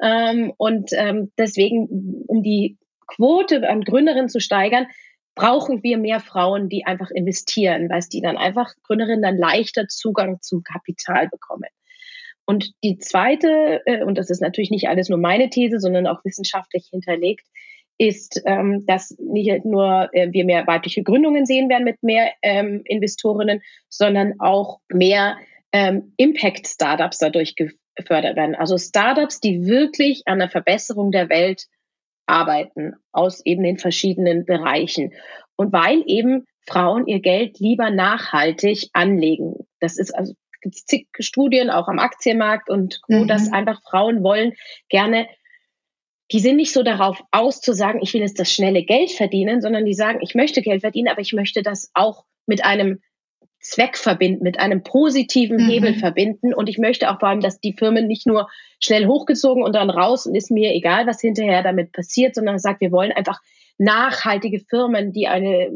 Ähm, und ähm, deswegen, um die Quote an Gründerinnen zu steigern, brauchen wir mehr Frauen, die einfach investieren, weil die dann einfach Gründerinnen dann leichter Zugang zum Kapital bekommen. Und die zweite, äh, und das ist natürlich nicht alles nur meine These, sondern auch wissenschaftlich hinterlegt, ist, ähm, dass nicht nur äh, wir mehr weibliche Gründungen sehen werden mit mehr ähm, Investorinnen, sondern auch mehr ähm, Impact-Startups dadurch gefördert werden. Also Startups, die wirklich an der Verbesserung der Welt arbeiten aus eben den verschiedenen Bereichen. Und weil eben Frauen ihr Geld lieber nachhaltig anlegen. Das ist also zig Studien auch am Aktienmarkt und wo mhm. dass einfach Frauen wollen gerne die sind nicht so darauf aus zu sagen, ich will jetzt das schnelle Geld verdienen, sondern die sagen, ich möchte Geld verdienen, aber ich möchte das auch mit einem Zweck verbinden, mit einem positiven mhm. Hebel verbinden. Und ich möchte auch vor allem, dass die Firmen nicht nur schnell hochgezogen und dann raus und ist mir egal, was hinterher damit passiert, sondern sagt, wir wollen einfach nachhaltige Firmen, die eine,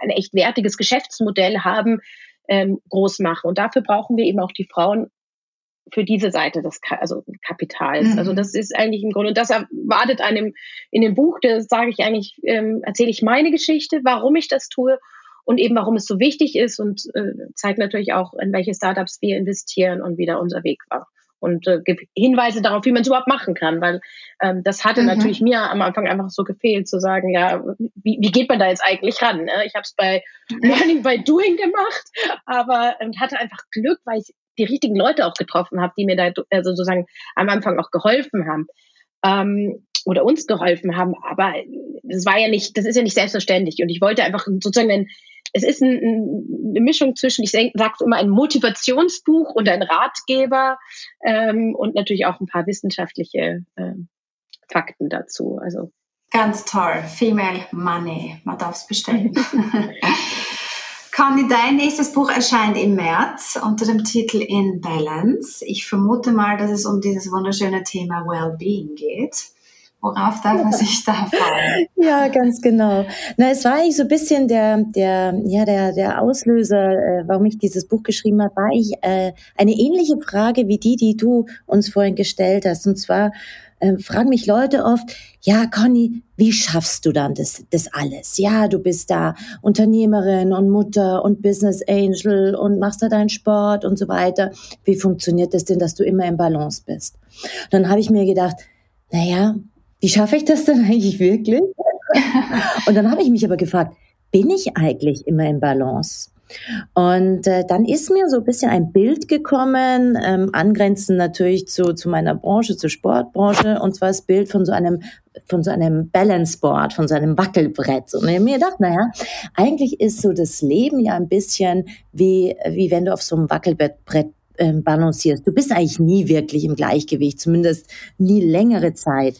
ein echt wertiges Geschäftsmodell haben, ähm, groß machen. Und dafür brauchen wir eben auch die Frauen für diese Seite des also Kapitals. Mhm. Also das ist eigentlich im Grunde, und das erwartet einem in dem Buch, da sage ich eigentlich, ähm, erzähle ich meine Geschichte, warum ich das tue und eben warum es so wichtig ist und äh, zeigt natürlich auch, in welche Startups wir investieren und wie da unser Weg war. Und äh, gibt Hinweise darauf, wie man es überhaupt machen kann, weil ähm, das hatte mhm. natürlich mir am Anfang einfach so gefehlt, zu sagen, ja, wie, wie geht man da jetzt eigentlich ran? Ne? Ich habe es bei Learning by Doing gemacht, aber ähm, hatte einfach Glück, weil ich die richtigen Leute auch getroffen habe, die mir da also sozusagen am Anfang auch geholfen haben. Ähm, oder uns geholfen haben, aber das war ja nicht, das ist ja nicht selbstverständlich. Und ich wollte einfach sozusagen ein, es ist ein, eine Mischung zwischen, ich sage immer, ein Motivationsbuch und ein Ratgeber ähm, und natürlich auch ein paar wissenschaftliche ähm, Fakten dazu. Also ganz toll. Female Money, man darf es bestellen. Conny, dein nächstes Buch erscheint im März unter dem Titel In Balance. Ich vermute mal, dass es um dieses wunderschöne Thema Wellbeing geht. Worauf darf man sich da freuen? Ja, ganz genau. Na, es war eigentlich so ein bisschen der, der, ja, der, der Auslöser, äh, warum ich dieses Buch geschrieben habe, war ich äh, eine ähnliche Frage wie die, die du uns vorhin gestellt hast. Und zwar äh, fragen mich Leute oft, ja, Conny, wie schaffst du dann das, das alles? Ja, du bist da Unternehmerin und Mutter und Business Angel und machst da deinen Sport und so weiter. Wie funktioniert das denn, dass du immer im Balance bist? dann habe ich mir gedacht, naja, wie schaffe ich das denn eigentlich wirklich? und dann habe ich mich aber gefragt, bin ich eigentlich immer im Balance? Und äh, dann ist mir so ein bisschen ein Bild gekommen, ähm, angrenzend natürlich zu, zu meiner Branche, zur Sportbranche, und zwar das Bild von so einem von so einem Balanceboard, von so einem Wackelbrett. Und ich habe mir gedacht, naja, eigentlich ist so das Leben ja ein bisschen wie, wie wenn du auf so einem Wackelbrett äh, balancierst. Du bist eigentlich nie wirklich im Gleichgewicht, zumindest nie längere Zeit.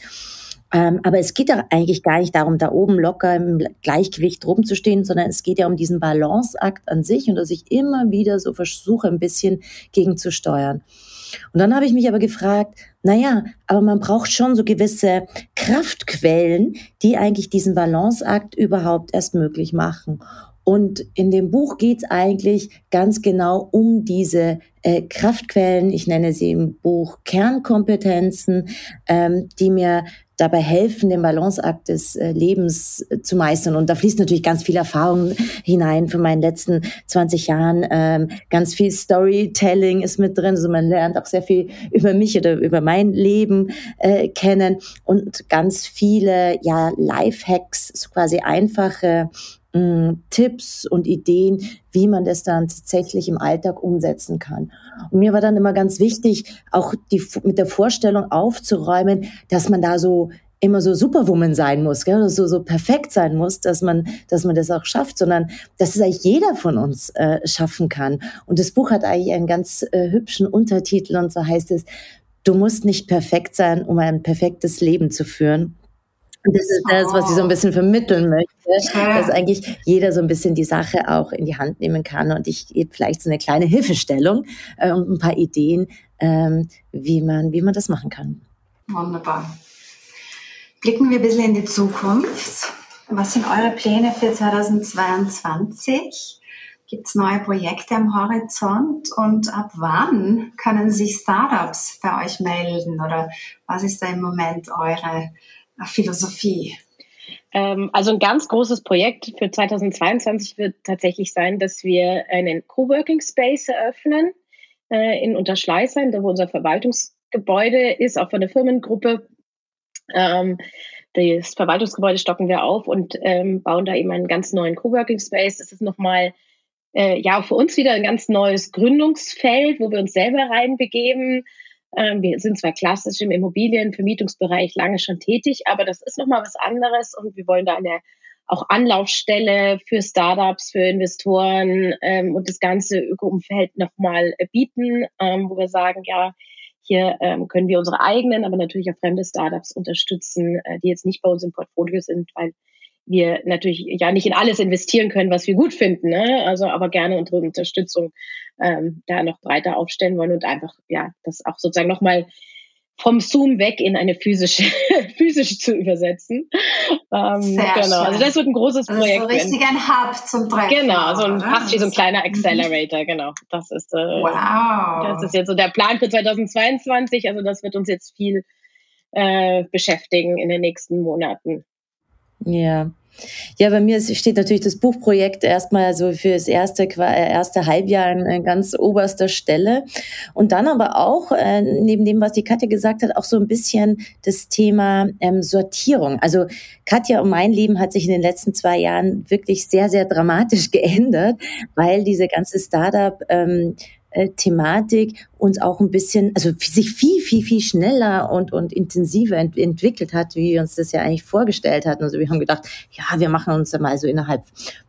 Ähm, aber es geht ja eigentlich gar nicht darum, da oben locker im Gleichgewicht rumzustehen, sondern es geht ja um diesen Balanceakt an sich und dass ich immer wieder so versuche, ein bisschen gegenzusteuern. Und dann habe ich mich aber gefragt, naja, aber man braucht schon so gewisse Kraftquellen, die eigentlich diesen Balanceakt überhaupt erst möglich machen. Und in dem Buch geht es eigentlich ganz genau um diese äh, Kraftquellen. Ich nenne sie im Buch Kernkompetenzen, ähm, die mir dabei helfen, den Balanceakt des äh, Lebens äh, zu meistern. Und da fließt natürlich ganz viel Erfahrung hinein von meinen letzten 20 Jahren. Ähm, ganz viel Storytelling ist mit drin. Also man lernt auch sehr viel über mich oder über mein Leben äh, kennen und ganz viele ja Lifehacks, so quasi einfache Tipps und Ideen, wie man das dann tatsächlich im Alltag umsetzen kann. Und mir war dann immer ganz wichtig, auch die, mit der Vorstellung aufzuräumen, dass man da so immer so Superwoman sein muss, gell? so so perfekt sein muss, dass man dass man das auch schafft, sondern dass es eigentlich jeder von uns äh, schaffen kann. Und das Buch hat eigentlich einen ganz äh, hübschen Untertitel und so heißt es: Du musst nicht perfekt sein, um ein perfektes Leben zu führen. Und das ist das, was ich so ein bisschen vermitteln möchte, dass eigentlich jeder so ein bisschen die Sache auch in die Hand nehmen kann. Und ich gebe vielleicht so eine kleine Hilfestellung äh, und ein paar Ideen, ähm, wie, man, wie man das machen kann. Wunderbar. Blicken wir ein bisschen in die Zukunft. Was sind eure Pläne für 2022? Gibt es neue Projekte am Horizont? Und ab wann können sich Startups bei euch melden? Oder was ist da im Moment eure Philosophie? Ähm, also ein ganz großes Projekt für 2022 wird tatsächlich sein, dass wir einen Coworking Space eröffnen äh, in Unterschleißheim, da wo unser Verwaltungsgebäude ist, auch von der Firmengruppe. Ähm, das Verwaltungsgebäude stocken wir auf und ähm, bauen da eben einen ganz neuen Coworking Space. Das ist nochmal äh, ja für uns wieder ein ganz neues Gründungsfeld, wo wir uns selber reinbegeben. Ähm, wir sind zwar klassisch im Immobilienvermietungsbereich lange schon tätig, aber das ist nochmal was anderes und wir wollen da eine auch Anlaufstelle für Startups, für Investoren ähm, und das ganze Öko-Umfeld nochmal bieten, ähm, wo wir sagen, ja, hier ähm, können wir unsere eigenen, aber natürlich auch fremde Startups unterstützen, äh, die jetzt nicht bei uns im Portfolio sind, weil wir natürlich ja nicht in alles investieren können, was wir gut finden, ne? also aber gerne unsere Unterstützung ähm, da noch breiter aufstellen wollen und einfach ja das auch sozusagen nochmal vom Zoom weg in eine physische, physisch zu übersetzen. Ähm, Sehr genau. Schön. Also das wird ein großes also Projekt. So richtig ein Hub zum Treffen. Genau, so ein, fast wie so ein kleiner mhm. Accelerator, genau. Das ist, äh, wow. das ist jetzt so der Plan für 2022. Also das wird uns jetzt viel äh, beschäftigen in den nächsten Monaten. Ja. Ja, bei mir steht natürlich das Buchprojekt erstmal so für das erste, äh, erste Halbjahr an ganz oberster Stelle. Und dann aber auch, äh, neben dem, was die Katja gesagt hat, auch so ein bisschen das Thema ähm, Sortierung. Also Katja und mein Leben hat sich in den letzten zwei Jahren wirklich sehr, sehr dramatisch geändert, weil diese ganze Startup- ähm, äh, Thematik uns auch ein bisschen, also sich viel, viel, viel schneller und, und intensiver ent entwickelt hat, wie wir uns das ja eigentlich vorgestellt hatten. Also wir haben gedacht, ja, wir machen uns mal so innerhalb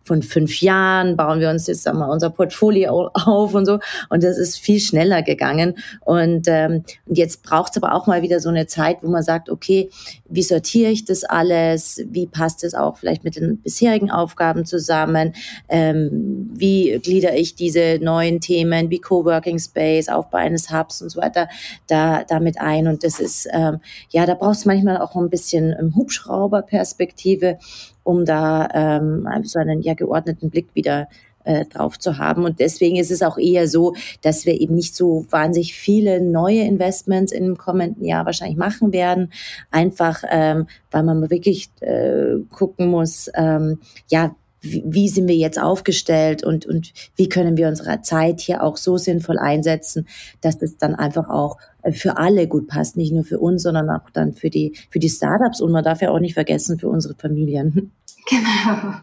von fünf Jahren, bauen wir uns jetzt mal unser Portfolio auf und so. Und das ist viel schneller gegangen. Und, ähm, jetzt braucht es aber auch mal wieder so eine Zeit, wo man sagt, okay, wie sortiere ich das alles? Wie passt es auch vielleicht mit den bisherigen Aufgaben zusammen? Ähm, wie glieder ich diese neuen Themen wie Coworking Space, Aufbau eines Hubs und so weiter da damit ein? Und das ist, ähm, ja, da brauchst du manchmal auch ein bisschen ähm, Hubschrauberperspektive um da ähm, so einen ja geordneten Blick wieder äh, drauf zu haben. Und deswegen ist es auch eher so, dass wir eben nicht so wahnsinnig viele neue Investments im kommenden Jahr wahrscheinlich machen werden. Einfach, ähm, weil man wirklich äh, gucken muss, ähm, ja, wie, wie sind wir jetzt aufgestellt und, und wie können wir unsere Zeit hier auch so sinnvoll einsetzen, dass es dann einfach auch äh, für alle gut passt, nicht nur für uns, sondern auch dann für die, für die Startups und man darf ja auch nicht vergessen für unsere Familien. Genau.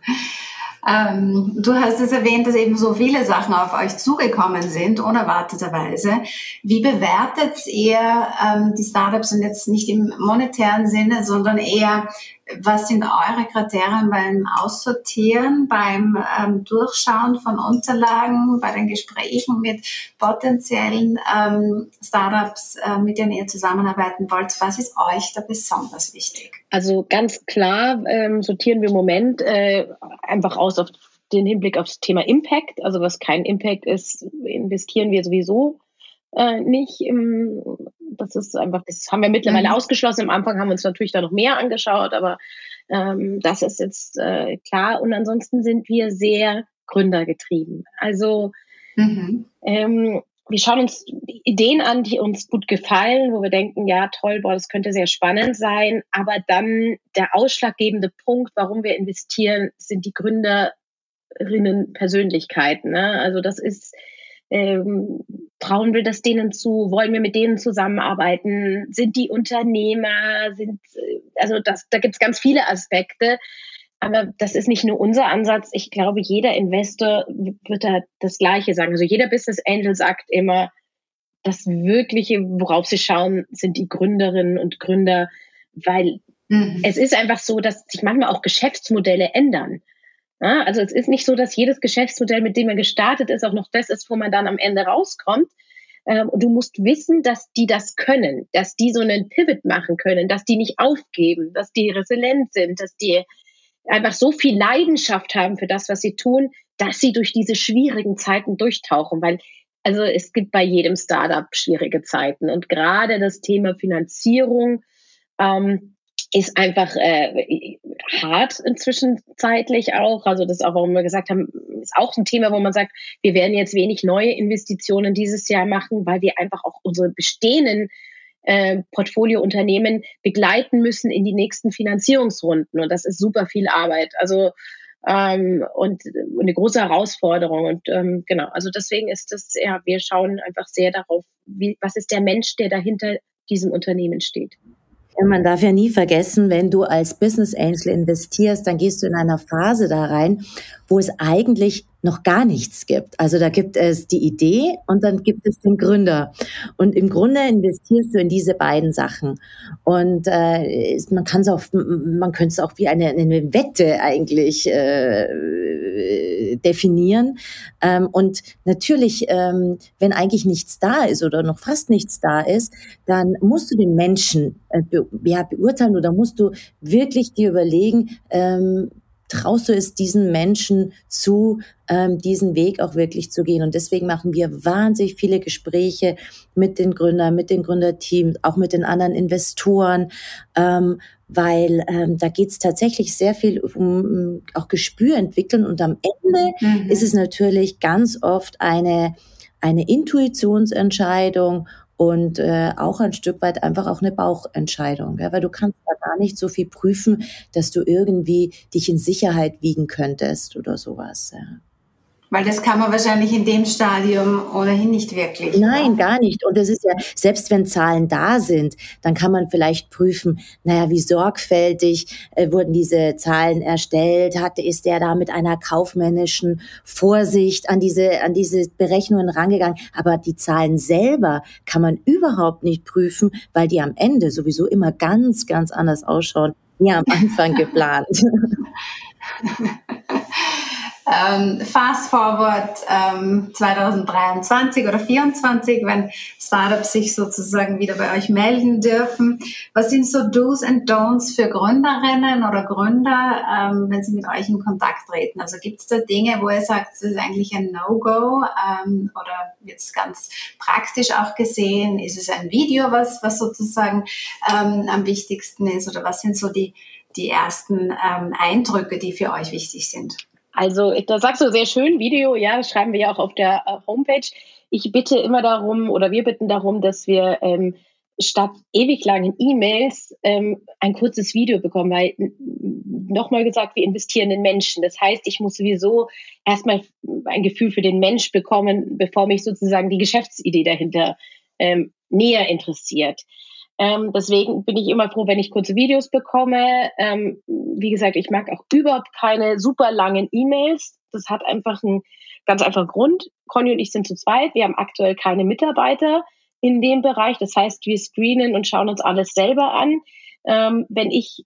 Ähm, du hast es erwähnt, dass eben so viele Sachen auf euch zugekommen sind, unerwarteterweise. Wie bewertet ihr ähm, die Startups und jetzt nicht im monetären Sinne, sondern eher was sind eure Kriterien beim Aussortieren, beim ähm, Durchschauen von Unterlagen, bei den Gesprächen mit potenziellen ähm, Startups, äh, mit denen ihr zusammenarbeiten wollt? Was ist euch da besonders wichtig? Also ganz klar ähm, sortieren wir im Moment äh, einfach aus auf den Hinblick aufs Thema Impact. Also was kein Impact ist, investieren wir sowieso äh, nicht. Im, das ist einfach, das haben wir mittlerweile mhm. ausgeschlossen. Am Anfang haben wir uns natürlich da noch mehr angeschaut, aber ähm, das ist jetzt äh, klar. Und ansonsten sind wir sehr gründergetrieben. Also mhm. ähm, wir schauen uns Ideen an, die uns gut gefallen, wo wir denken, ja, toll, boah, das könnte sehr spannend sein. Aber dann der ausschlaggebende Punkt, warum wir investieren, sind die Gründerinnen Persönlichkeiten. Ne? Also das ist ähm, trauen wir das denen zu? Wollen wir mit denen zusammenarbeiten? Sind die Unternehmer? Sind, äh, also das, da gibt es ganz viele Aspekte. Aber das ist nicht nur unser Ansatz. Ich glaube, jeder Investor wird da das Gleiche sagen. Also jeder Business Angel sagt immer, das Wirkliche, worauf sie schauen, sind die Gründerinnen und Gründer, weil mhm. es ist einfach so, dass sich manchmal auch Geschäftsmodelle ändern. Ja, also es ist nicht so, dass jedes Geschäftsmodell, mit dem man gestartet ist, auch noch das ist, wo man dann am Ende rauskommt. Ähm, du musst wissen, dass die das können, dass die so einen Pivot machen können, dass die nicht aufgeben, dass die resilient sind, dass die einfach so viel Leidenschaft haben für das, was sie tun, dass sie durch diese schwierigen Zeiten durchtauchen, weil also es gibt bei jedem Startup schwierige Zeiten und gerade das Thema Finanzierung ähm, ist einfach äh, hart inzwischen zeitlich auch. Also das ist auch, warum wir gesagt haben, ist auch ein Thema, wo man sagt, wir werden jetzt wenig neue Investitionen dieses Jahr machen, weil wir einfach auch unsere bestehenden äh, Portfoliounternehmen begleiten müssen in die nächsten Finanzierungsrunden. Und das ist super viel Arbeit. Also ähm, und eine große Herausforderung. Und ähm, genau, also deswegen ist das, ja, wir schauen einfach sehr darauf, wie, was ist der Mensch, der dahinter diesem Unternehmen steht. Man darf ja nie vergessen, wenn du als Business Angel investierst, dann gehst du in einer Phase da rein, wo es eigentlich noch gar nichts gibt. Also da gibt es die Idee und dann gibt es den Gründer. Und im Grunde investierst du in diese beiden Sachen. Und äh, man kann es auch, man könnte es auch wie eine, eine Wette eigentlich äh, definieren. Ähm, und natürlich, ähm, wenn eigentlich nichts da ist oder noch fast nichts da ist, dann musst du den Menschen äh, be ja, beurteilen oder musst du wirklich dir überlegen, ähm, traust du es diesen Menschen zu, ähm, diesen Weg auch wirklich zu gehen? Und deswegen machen wir wahnsinnig viele Gespräche mit den Gründern, mit den Gründerteams, auch mit den anderen Investoren, ähm, weil ähm, da geht es tatsächlich sehr viel um, um auch Gespür entwickeln. Und am Ende mhm. ist es natürlich ganz oft eine eine Intuitionsentscheidung und äh, auch ein Stück weit einfach auch eine Bauchentscheidung, ja, weil du kannst da gar nicht so viel prüfen, dass du irgendwie dich in Sicherheit wiegen könntest oder sowas. Ja. Weil das kann man wahrscheinlich in dem Stadium ohnehin nicht wirklich. Nein, oder? gar nicht. Und es ist ja, selbst wenn Zahlen da sind, dann kann man vielleicht prüfen, naja, wie sorgfältig äh, wurden diese Zahlen erstellt? Hatte, ist der da mit einer kaufmännischen Vorsicht an diese, an diese Berechnungen rangegangen? Aber die Zahlen selber kann man überhaupt nicht prüfen, weil die am Ende sowieso immer ganz, ganz anders ausschauen, wie am Anfang geplant. ähm, fast forward ähm, 2023 oder 2024, wenn Startups sich sozusagen wieder bei euch melden dürfen. Was sind so Do's and Don'ts für Gründerinnen oder Gründer, ähm, wenn sie mit euch in Kontakt treten? Also gibt es da Dinge, wo ihr sagt, das ist eigentlich ein No-Go ähm, oder jetzt ganz praktisch auch gesehen, ist es ein Video, was, was sozusagen ähm, am wichtigsten ist oder was sind so die die ersten ähm, Eindrücke, die für euch wichtig sind? Also, da sagst du sehr schön, Video, ja, schreiben wir ja auch auf der äh, Homepage. Ich bitte immer darum, oder wir bitten darum, dass wir ähm, statt ewig langen E-Mails ähm, ein kurzes Video bekommen, weil nochmal gesagt, wir investieren in Menschen. Das heißt, ich muss sowieso erstmal ein Gefühl für den Mensch bekommen, bevor mich sozusagen die Geschäftsidee dahinter ähm, näher interessiert. Ähm, deswegen bin ich immer froh, wenn ich kurze Videos bekomme. Ähm, wie gesagt, ich mag auch überhaupt keine super langen E-Mails. Das hat einfach einen ganz einfachen Grund. Conny und ich sind zu zweit. Wir haben aktuell keine Mitarbeiter in dem Bereich. Das heißt, wir screenen und schauen uns alles selber an. Ähm, wenn ich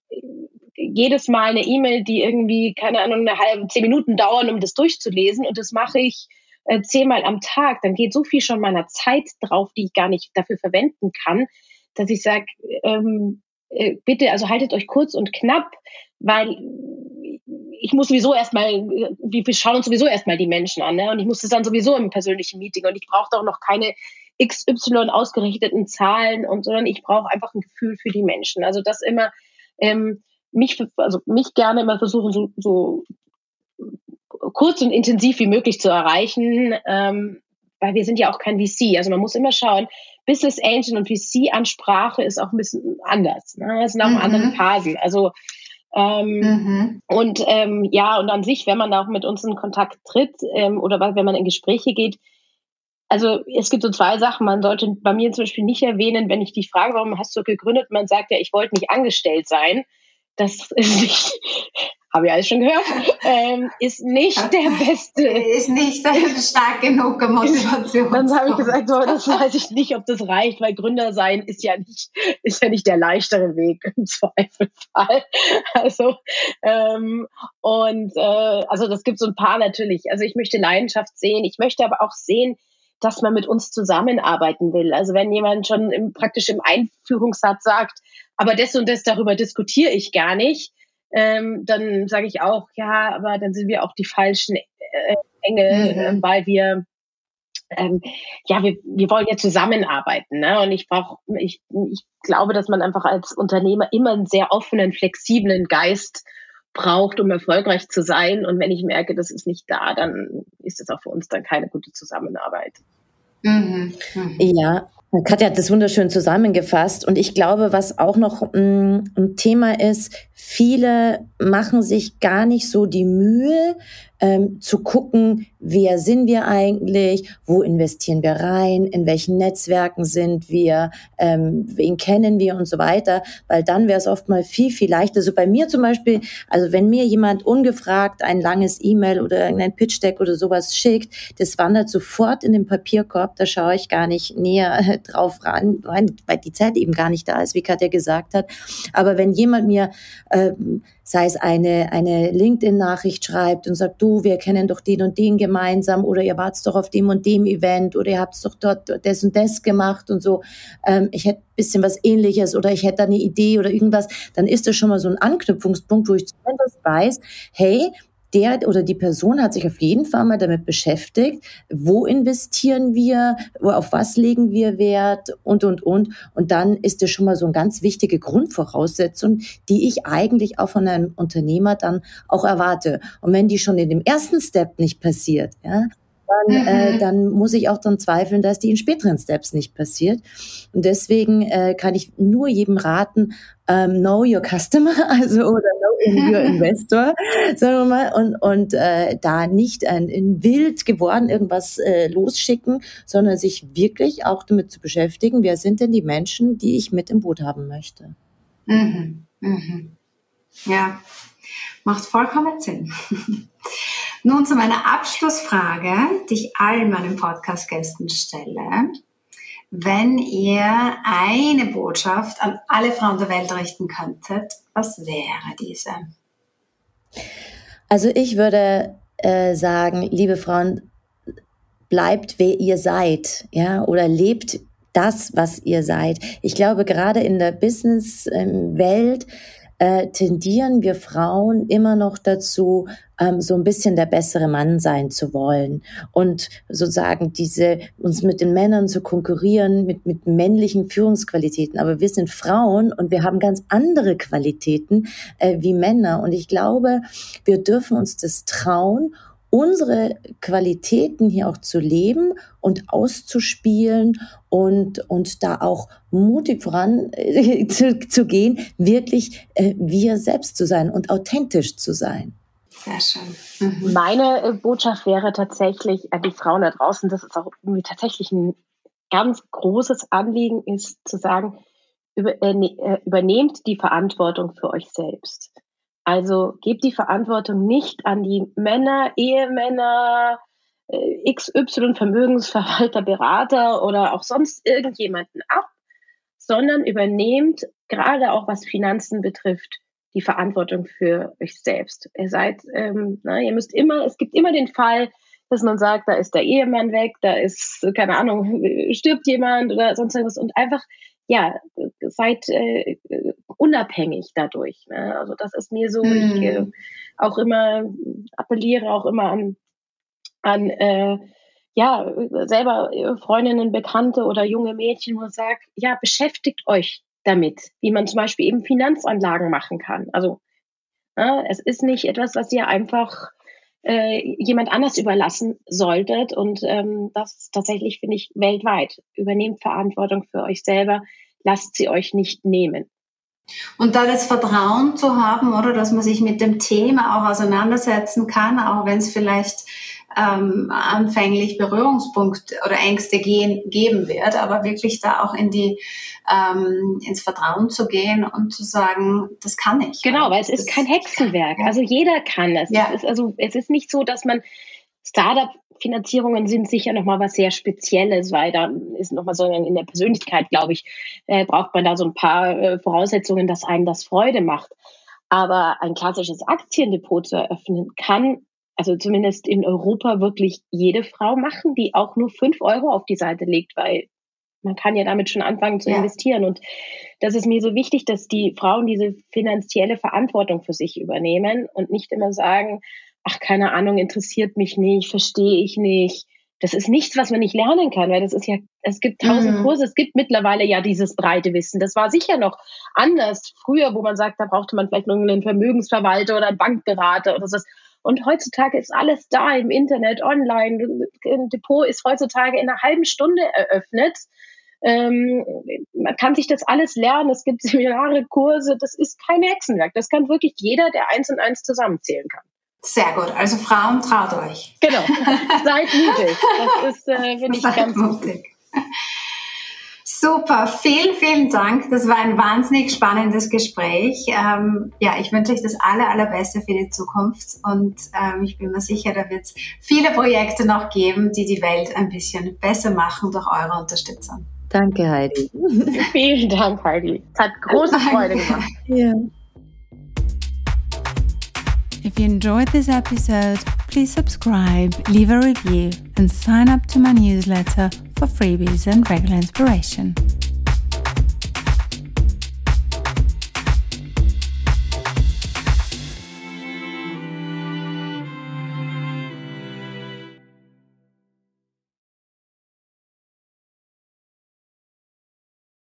jedes Mal eine E-Mail, die irgendwie, keine Ahnung, eine halbe, zehn Minuten dauern, um das durchzulesen und das mache ich äh, zehnmal am Tag, dann geht so viel schon meiner Zeit drauf, die ich gar nicht dafür verwenden kann, dass ich sage, ähm, äh, bitte, also haltet euch kurz und knapp, weil ich muss sowieso erstmal, wir schauen uns sowieso erstmal die Menschen an, ne? Und ich muss das dann sowieso im persönlichen Meeting und ich brauche doch noch keine XY ausgerichteten Zahlen und sondern ich brauche einfach ein Gefühl für die Menschen. Also das immer ähm, mich, also mich gerne immer versuchen, so, so kurz und intensiv wie möglich zu erreichen, ähm, weil wir sind ja auch kein VC. Also man muss immer schauen, Business Angel und VC-Ansprache ist auch ein bisschen anders. Ne? Das sind auch mhm. andere Phasen. Also ähm, mhm. und ähm, ja, und an sich, wenn man da auch mit uns in Kontakt tritt ähm, oder wenn man in Gespräche geht, also es gibt so zwei Sachen. Man sollte bei mir zum Beispiel nicht erwähnen, wenn ich dich frage, warum hast du gegründet, man sagt ja, ich wollte nicht angestellt sein. Das ist nicht, habe ich alles schon gehört, ähm, ist nicht der beste. Ist nicht stark genug Motivation. Dann habe ich gesagt, so, das weiß ich nicht, ob das reicht, weil Gründer sein ist ja nicht, ist ja nicht der leichtere Weg im Zweifelfall. Also ähm, und äh, also das gibt so ein paar natürlich. Also ich möchte Leidenschaft sehen, ich möchte aber auch sehen, dass man mit uns zusammenarbeiten will. Also wenn jemand schon im, praktisch im Einführungssatz sagt, aber das und das darüber diskutiere ich gar nicht, ähm, dann sage ich auch, ja, aber dann sind wir auch die falschen äh, Engel, mhm. äh, weil wir ähm, ja, wir, wir wollen ja zusammenarbeiten. Ne? Und ich brauche, ich, ich glaube, dass man einfach als Unternehmer immer einen sehr offenen, flexiblen Geist braucht, um erfolgreich zu sein. Und wenn ich merke, das ist nicht da, dann ist es auch für uns dann keine gute Zusammenarbeit. Mhm. Mhm. Ja, Katja hat das wunderschön zusammengefasst. Und ich glaube, was auch noch mm, ein Thema ist, viele machen sich gar nicht so die Mühe, ähm, zu gucken, wer sind wir eigentlich, wo investieren wir rein, in welchen Netzwerken sind wir, ähm, wen kennen wir und so weiter, weil dann wäre es oft mal viel, viel leichter. Also bei mir zum Beispiel, also wenn mir jemand ungefragt ein langes E-Mail oder irgendein Pitch-Deck oder sowas schickt, das wandert sofort in den Papierkorb, da schaue ich gar nicht näher drauf ran, weil die Zeit eben gar nicht da ist, wie Katja gesagt hat. Aber wenn jemand mir ähm, sei es eine, eine LinkedIn-Nachricht schreibt und sagt, du, wir kennen doch den und den gemeinsam oder ihr wart doch auf dem und dem Event oder ihr habt doch dort das und das gemacht und so, ähm, ich hätte bisschen was ähnliches oder ich hätte da eine Idee oder irgendwas, dann ist das schon mal so ein Anknüpfungspunkt, wo ich zumindest weiß, hey, der oder die Person hat sich auf jeden Fall mal damit beschäftigt, wo investieren wir, auf was legen wir Wert und, und, und. Und dann ist das schon mal so eine ganz wichtige Grundvoraussetzung, die ich eigentlich auch von einem Unternehmer dann auch erwarte. Und wenn die schon in dem ersten Step nicht passiert, ja, dann, äh, mhm. äh, dann muss ich auch daran zweifeln, dass die in späteren Steps nicht passiert. Und deswegen äh, kann ich nur jedem raten, ähm, know your customer, also oder know your investor, sagen wir mal, und, und äh, da nicht ein, in wild geworden irgendwas äh, losschicken, sondern sich wirklich auch damit zu beschäftigen, wer sind denn die Menschen, die ich mit im Boot haben möchte. Mhm. Mhm. Ja, macht vollkommen Sinn. Nun zu meiner Abschlussfrage, die ich allen meinen Podcast-Gästen stelle. Wenn ihr eine Botschaft an alle Frauen der Welt richten könntet, was wäre diese? Also ich würde äh, sagen, liebe Frauen, bleibt wer ihr seid, ja, oder lebt das, was ihr seid. Ich glaube, gerade in der Business-Welt ähm, äh, tendieren wir Frauen immer noch dazu, ähm, so ein bisschen der bessere Mann sein zu wollen und sozusagen diese uns mit den Männern zu konkurrieren mit mit männlichen Führungsqualitäten. Aber wir sind Frauen und wir haben ganz andere Qualitäten äh, wie Männer und ich glaube, wir dürfen uns das trauen unsere Qualitäten hier auch zu leben und auszuspielen und, und da auch mutig voran äh, zu, zu gehen, wirklich äh, wir selbst zu sein und authentisch zu sein. Sehr schön. Mhm. Meine äh, Botschaft wäre tatsächlich an die Frauen da draußen, das ist auch irgendwie tatsächlich ein ganz großes Anliegen, ist zu sagen, über, äh, ne, äh übernehmt die Verantwortung für euch selbst. Also gebt die Verantwortung nicht an die Männer, Ehemänner, äh, XY, Vermögensverwalter, Berater oder auch sonst irgendjemanden ab, sondern übernehmt gerade auch was Finanzen betrifft die Verantwortung für euch selbst. Ihr seid, ähm, na, ihr müsst immer, es gibt immer den Fall, dass man sagt, da ist der Ehemann weg, da ist, keine Ahnung, stirbt jemand oder sonst irgendwas und einfach ja, seid äh, unabhängig dadurch. Ne? Also das ist mir so, mhm. ich äh, auch immer appelliere auch immer an, an äh, ja, selber Freundinnen, Bekannte oder junge Mädchen, wo ich sage, ja, beschäftigt euch damit, wie man zum Beispiel eben Finanzanlagen machen kann. Also ja, es ist nicht etwas, was ihr einfach äh, jemand anders überlassen solltet. Und ähm, das tatsächlich finde ich weltweit. Übernehmt Verantwortung für euch selber, lasst sie euch nicht nehmen. Und da das Vertrauen zu haben, oder dass man sich mit dem Thema auch auseinandersetzen kann, auch wenn es vielleicht ähm, anfänglich Berührungspunkt oder Ängste gehen, geben wird, aber wirklich da auch in die ähm, ins Vertrauen zu gehen und zu sagen, das kann ich. Genau, weil es ist kein Hexenwerk. Also jeder kann es. Ja. es ist also es ist nicht so, dass man Startup Finanzierungen sind sicher nochmal was sehr Spezielles, weil da ist nochmal so in der Persönlichkeit, glaube ich, äh, braucht man da so ein paar äh, Voraussetzungen, dass einem das Freude macht. Aber ein klassisches Aktiendepot zu eröffnen, kann also zumindest in Europa wirklich jede Frau machen, die auch nur fünf Euro auf die Seite legt, weil man kann ja damit schon anfangen zu ja. investieren. Und das ist mir so wichtig, dass die Frauen diese finanzielle Verantwortung für sich übernehmen und nicht immer sagen, ach, keine Ahnung, interessiert mich nicht, verstehe ich nicht. Das ist nichts, was man nicht lernen kann, weil das ist ja, es gibt tausend mhm. Kurse, es gibt mittlerweile ja dieses breite Wissen. Das war sicher noch anders früher, wo man sagt, da brauchte man vielleicht nur einen Vermögensverwalter oder einen Bankberater oder so. Und heutzutage ist alles da im Internet, online. Ein Depot ist heutzutage in einer halben Stunde eröffnet. Ähm, man kann sich das alles lernen. Es gibt Seminare, Kurse. Das ist kein Hexenwerk. Das kann wirklich jeder, der eins und eins zusammenzählen kann. Sehr gut. Also Frauen, traut euch. Genau. Seid mutig. Das ist, äh, finde ich, Seid ganz mutig. Super, vielen, vielen Dank. Das war ein wahnsinnig spannendes Gespräch. Ähm, ja, ich wünsche euch das aller, allerbeste für die Zukunft und ähm, ich bin mir sicher, da wird es viele Projekte noch geben, die die Welt ein bisschen besser machen durch eure Unterstützung. Danke, Heidi. vielen Dank, Heidi. Es hat große Freude gemacht. Ja. If you enjoyed this episode, please subscribe, leave a review, and sign up to my newsletter for freebies and regular inspiration.